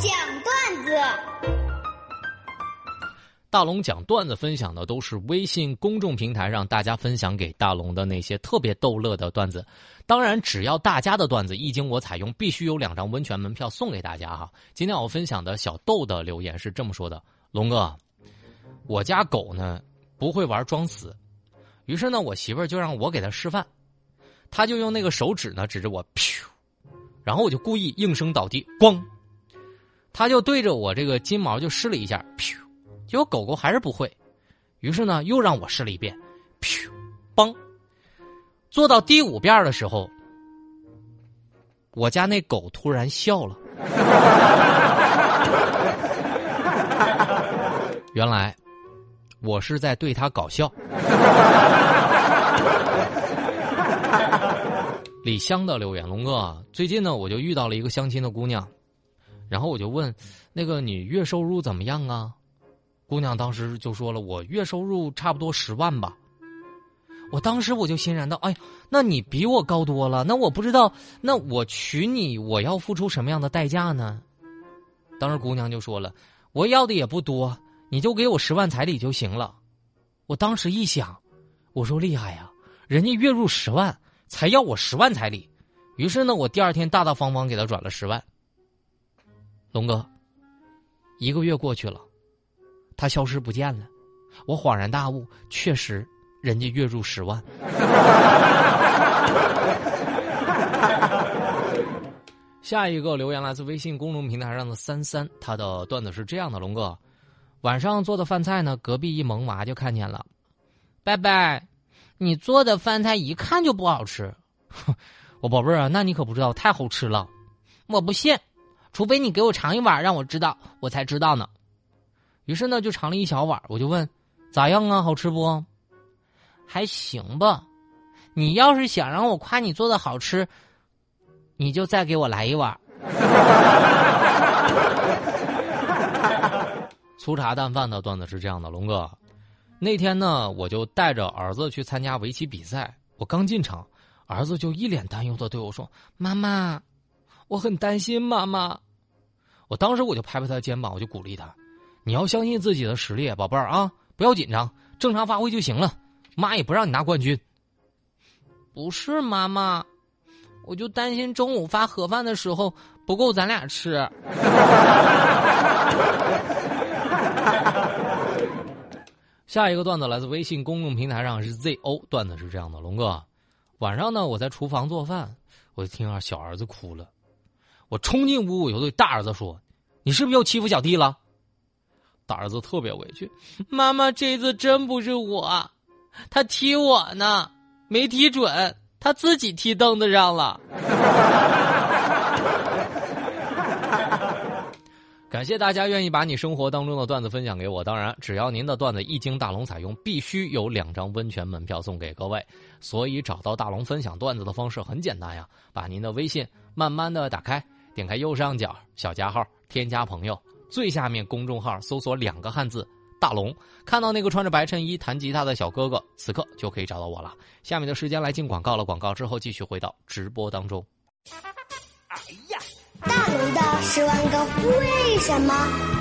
讲段子。大龙讲段子分享的都是微信公众平台上大家分享给大龙的那些特别逗乐的段子。当然，只要大家的段子一经我采用，必须有两张温泉门票送给大家哈。今天我分享的小豆的留言是这么说的：龙哥，我家狗呢不会玩装死，于是呢我媳妇儿就让我给它示范，他就用那个手指呢指着我，然后我就故意应声倒地，咣，他就对着我这个金毛就试了一下，噗。结果狗狗还是不会，于是呢又让我试了一遍，噗，嘣，做到第五遍的时候，我家那狗突然笑了，原来我是在对它搞笑。李湘的留言，龙哥，最近呢我就遇到了一个相亲的姑娘，然后我就问，那个你月收入怎么样啊？姑娘当时就说了：“我月收入差不多十万吧。”我当时我就欣然道：“哎，那你比我高多了。那我不知道，那我娶你，我要付出什么样的代价呢？”当时姑娘就说了：“我要的也不多，你就给我十万彩礼就行了。”我当时一想，我说厉害呀，人家月入十万才要我十万彩礼。于是呢，我第二天大大方方给他转了十万。龙哥，一个月过去了。他消失不见了，我恍然大悟，确实，人家月入十万。下一个留言来自微信公众平台上的三三，他的段子是这样的：龙哥，晚上做的饭菜呢，隔壁一萌娃就看见了，拜拜，你做的饭菜一看就不好吃。我宝贝儿啊，那你可不知道，太好吃了，我不信，除非你给我尝一碗，让我知道，我才知道呢。于是呢，就尝了一小碗，我就问：“咋样啊？好吃不？还行吧。你要是想让我夸你做的好吃，你就再给我来一碗。”粗茶淡饭的段子是这样的，龙哥，那天呢，我就带着儿子去参加围棋比赛。我刚进场，儿子就一脸担忧的对我说：“妈妈，我很担心妈妈。”我当时我就拍拍他的肩膀，我就鼓励他。你要相信自己的实力，宝贝儿啊，不要紧张，正常发挥就行了。妈也不让你拿冠军。不是妈妈，我就担心中午发盒饭的时候不够咱俩吃。下一个段子来自微信公众平台上是 ZO 段子是这样的：龙哥，晚上呢我在厨房做饭，我就听到小儿子哭了，我冲进屋，我就对大儿子说：“你是不是又欺负小弟了？”大儿子特别委屈，妈妈这次真不是我，他踢我呢，没踢准，他自己踢凳子上了。感谢大家愿意把你生活当中的段子分享给我，当然，只要您的段子一经大龙采用，必须有两张温泉门票送给各位。所以找到大龙分享段子的方式很简单呀，把您的微信慢慢的打开，点开右上角小加号，添加朋友。最下面公众号搜索两个汉字“大龙”，看到那个穿着白衬衣弹吉他的小哥哥，此刻就可以找到我了。下面的时间来进广告了，广告之后继续回到直播当中。哎呀，大龙的十万个为什么？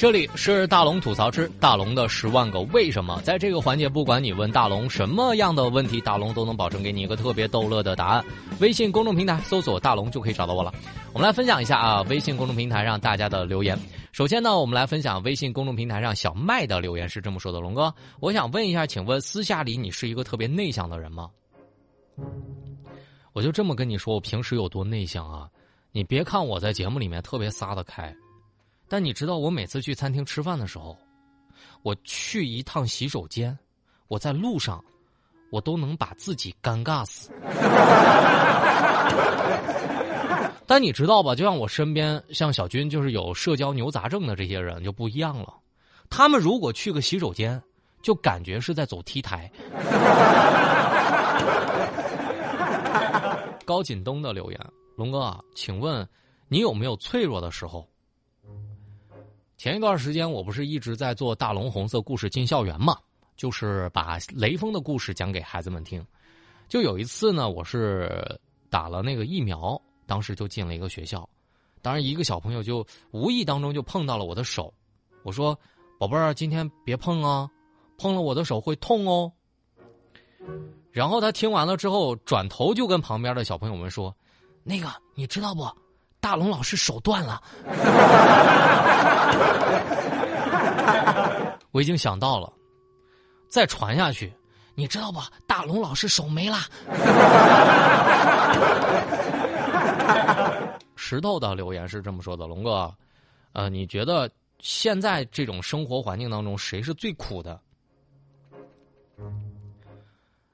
这里是大龙吐槽之大龙的十万个为什么，在这个环节，不管你问大龙什么样的问题，大龙都能保证给你一个特别逗乐的答案。微信公众平台搜索“大龙”就可以找到我了。我们来分享一下啊，微信公众平台上大家的留言。首先呢，我们来分享微信公众平台上小麦的留言是这么说的：“龙哥，我想问一下，请问私下里你是一个特别内向的人吗？”我就这么跟你说，我平时有多内向啊？你别看我在节目里面特别撒得开。但你知道，我每次去餐厅吃饭的时候，我去一趟洗手间，我在路上，我都能把自己尴尬死。但你知道吧？就像我身边，像小军，就是有社交牛杂症的这些人就不一样了。他们如果去个洗手间，就感觉是在走 T 台。高锦东的留言：龙哥，请问你有没有脆弱的时候？前一段时间，我不是一直在做大龙红色故事进校园嘛，就是把雷锋的故事讲给孩子们听。就有一次呢，我是打了那个疫苗，当时就进了一个学校，当然，一个小朋友就无意当中就碰到了我的手，我说：“宝贝儿，今天别碰啊，碰了我的手会痛哦。”然后他听完了之后，转头就跟旁边的小朋友们说：“那个你知道不？大龙老师手断了。”我已经想到了，再传下去，你知道不？大龙老师手没了。石头的留言是这么说的：“龙哥，呃，你觉得现在这种生活环境当中，谁是最苦的？”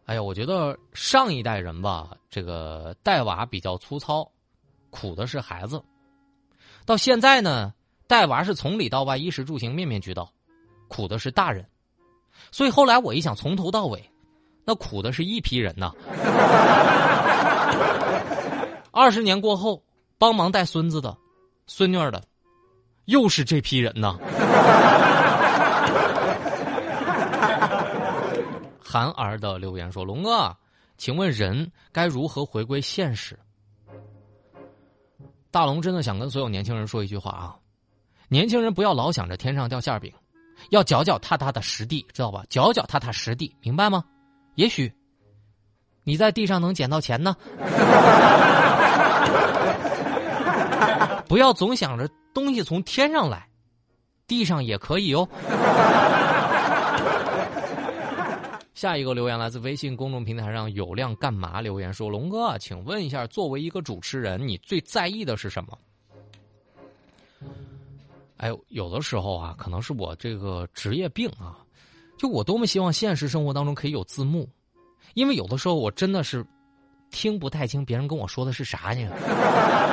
哎呀，我觉得上一代人吧，这个带娃比较粗糙，苦的是孩子；到现在呢，带娃是从里到外，衣食住行面面俱到，苦的是大人。所以后来我一想，从头到尾，那苦的是一批人呐。二十年过后。帮忙带孙子的、孙女儿的，又是这批人呐。韩儿的留言说：“龙哥，请问人该如何回归现实？”大龙真的想跟所有年轻人说一句话啊：年轻人不要老想着天上掉馅饼，要脚脚踏踏的实地，知道吧？脚脚踏踏实地，明白吗？也许你在地上能捡到钱呢。不要总想着东西从天上来，地上也可以哦。下一个留言来自微信公众平台上有亮干嘛留言说：“龙哥，请问一下，作为一个主持人，你最在意的是什么？”哎，有的时候啊，可能是我这个职业病啊，就我多么希望现实生活当中可以有字幕，因为有的时候我真的是听不太清别人跟我说的是啥呢。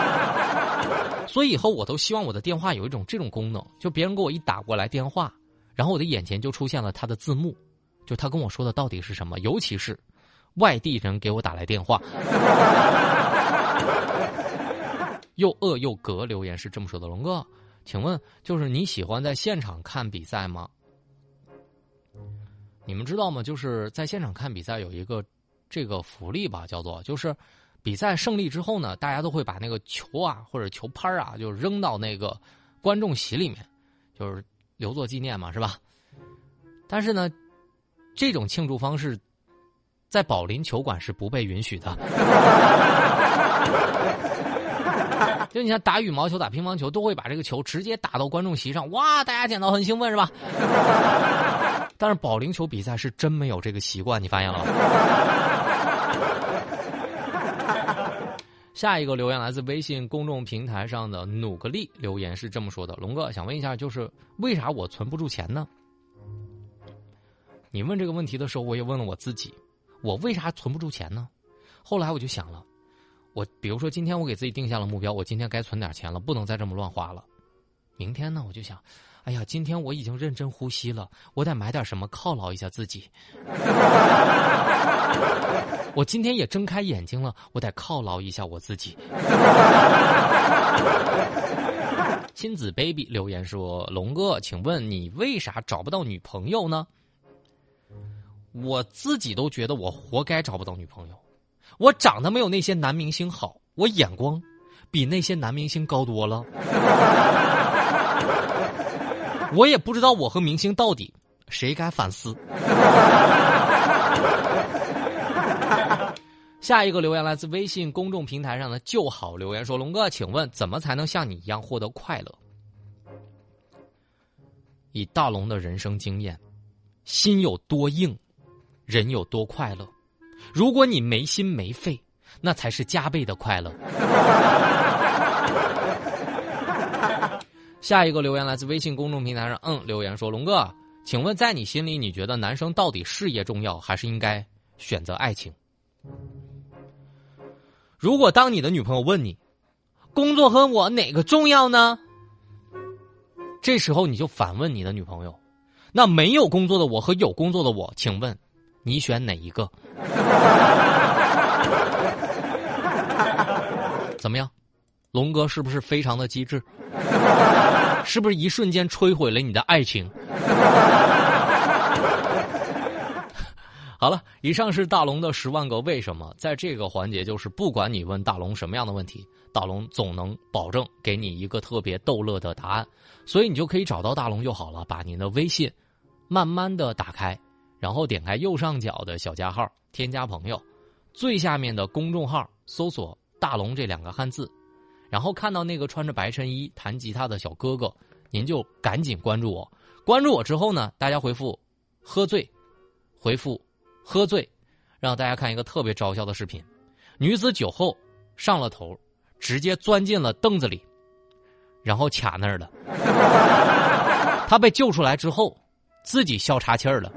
所以以后我都希望我的电话有一种这种功能，就别人给我一打过来电话，然后我的眼前就出现了他的字幕，就他跟我说的到底是什么。尤其是外地人给我打来电话，又饿又隔留言是这么说的：龙哥，请问就是你喜欢在现场看比赛吗？你们知道吗？就是在现场看比赛有一个这个福利吧，叫做就是。比赛胜利之后呢，大家都会把那个球啊或者球拍啊，就扔到那个观众席里面，就是留作纪念嘛，是吧？但是呢，这种庆祝方式在保龄球馆是不被允许的。就你像打羽毛球、打乒乓球，都会把这个球直接打到观众席上，哇，大家捡到很兴奋，是吧？但是保龄球比赛是真没有这个习惯，你发现了吗？下一个留言来自微信公众平台上的努个力留言是这么说的：“龙哥想问一下，就是为啥我存不住钱呢？”你问这个问题的时候，我也问了我自己，我为啥存不住钱呢？后来我就想了，我比如说今天我给自己定下了目标，我今天该存点钱了，不能再这么乱花了。明天呢，我就想。哎呀，今天我已经认真呼吸了，我得买点什么犒劳一下自己。我今天也睁开眼睛了，我得犒劳一下我自己。亲子 baby 留言说：“龙哥，请问你为啥找不到女朋友呢？”我自己都觉得我活该找不到女朋友。我长得没有那些男明星好，我眼光比那些男明星高多了。我也不知道我和明星到底谁该反思。下一个留言来自微信公众平台上的就好留言说：“龙哥，请问怎么才能像你一样获得快乐？”以大龙的人生经验，心有多硬，人有多快乐。如果你没心没肺，那才是加倍的快乐。下一个留言来自微信公众平台上，嗯，留言说：“龙哥，请问在你心里，你觉得男生到底事业重要，还是应该选择爱情？如果当你的女朋友问你，工作和我哪个重要呢？这时候你就反问你的女朋友，那没有工作的我和有工作的我，请问你选哪一个？怎么样，龙哥是不是非常的机智？” 是不是一瞬间摧毁了你的爱情？好了，以上是大龙的十万个为什么。在这个环节，就是不管你问大龙什么样的问题，大龙总能保证给你一个特别逗乐的答案。所以你就可以找到大龙就好了，把您的微信慢慢的打开，然后点开右上角的小加号，添加朋友，最下面的公众号搜索“大龙”这两个汉字，然后看到那个穿着白衬衣弹吉他的小哥哥，您就赶紧关注我。关注我之后呢，大家回复“喝醉”，回复。喝醉，让大家看一个特别招笑的视频：女子酒后上了头，直接钻进了凳子里，然后卡那儿了。她被救出来之后，自己笑岔气儿了。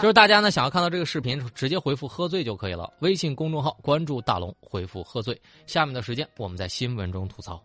就是大家呢想要看到这个视频，直接回复“喝醉”就可以了。微信公众号关注大龙，回复“喝醉”。下面的时间我们在新闻中吐槽。